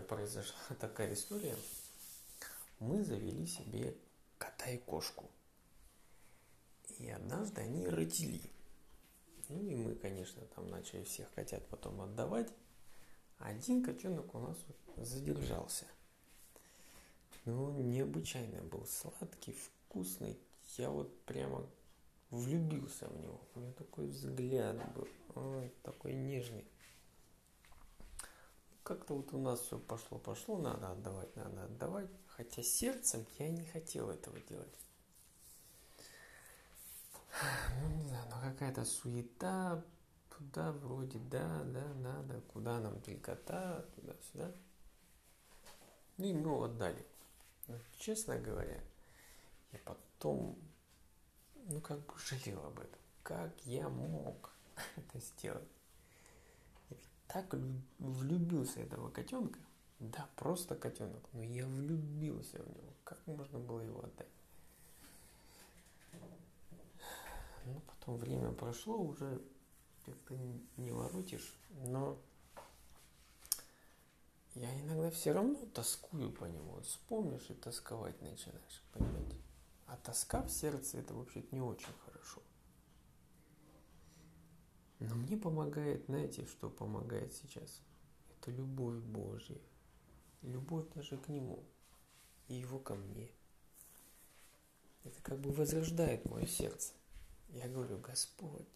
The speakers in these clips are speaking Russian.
произошла такая история. Мы завели себе кота и кошку. И однажды они родили. Ну и мы, конечно, там начали всех котят потом отдавать. Один котенок у нас задержался. Ну, необычайно был сладкий, вкусный. Я вот прямо влюбился в него. У него такой взгляд был, ой, такой нежный. Как-то вот у нас все пошло-пошло, надо отдавать, надо отдавать. Хотя сердцем я не хотел этого делать. Ну, не знаю, но какая-то суета, туда вроде, да, да, надо, куда нам три кота, туда-сюда. Ну и мы его отдали. Но, честно говоря, я потом, ну как бы жалел об этом. Как я мог это сделать? Так влюбился этого котенка. Да, просто котенок, но я влюбился в него. Как можно было его отдать? Ну, потом время прошло, уже как-то не воротишь, но я иногда все равно тоскую по нему. Вспомнишь и тосковать начинаешь, понимаете? А тоска в сердце это вообще-то не очень хорошо. Но мне помогает, знаете, что помогает сейчас? Это любовь Божья. Любовь даже к Нему. И Его ко мне. Это как бы возрождает мое сердце. Я говорю, Господь,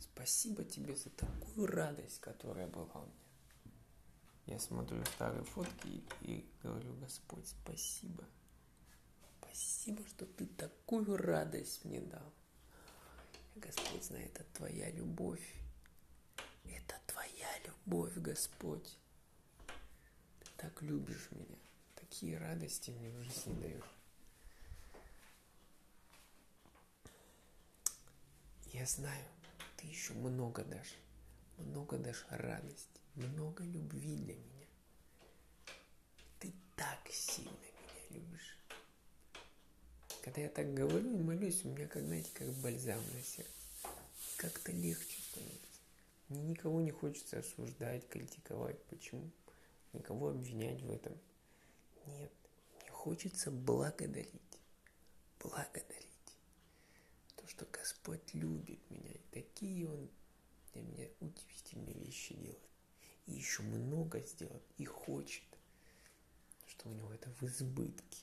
спасибо Тебе за такую радость, которая была у меня. Я смотрю старые фотки и, и говорю, Господь, спасибо. Спасибо, что ты такую радость мне дал. Господь знает, это твоя любовь. Это твоя любовь, Господь. Ты так любишь меня. Такие радости мне в жизни даешь. Я знаю, ты еще много дашь. Много дашь радости много любви для меня. Ты так сильно. Когда я так говорю и молюсь, у меня, как знаете, как бальзам на сердце. Как-то легче становится. Мне никого не хочется осуждать, критиковать. Почему? Никого обвинять в этом. Нет. Мне хочется благодарить. Благодарить. То, что Господь любит меня. И такие Он для меня удивительные вещи делает и еще много сделать, и хочет, что у него это в избытке.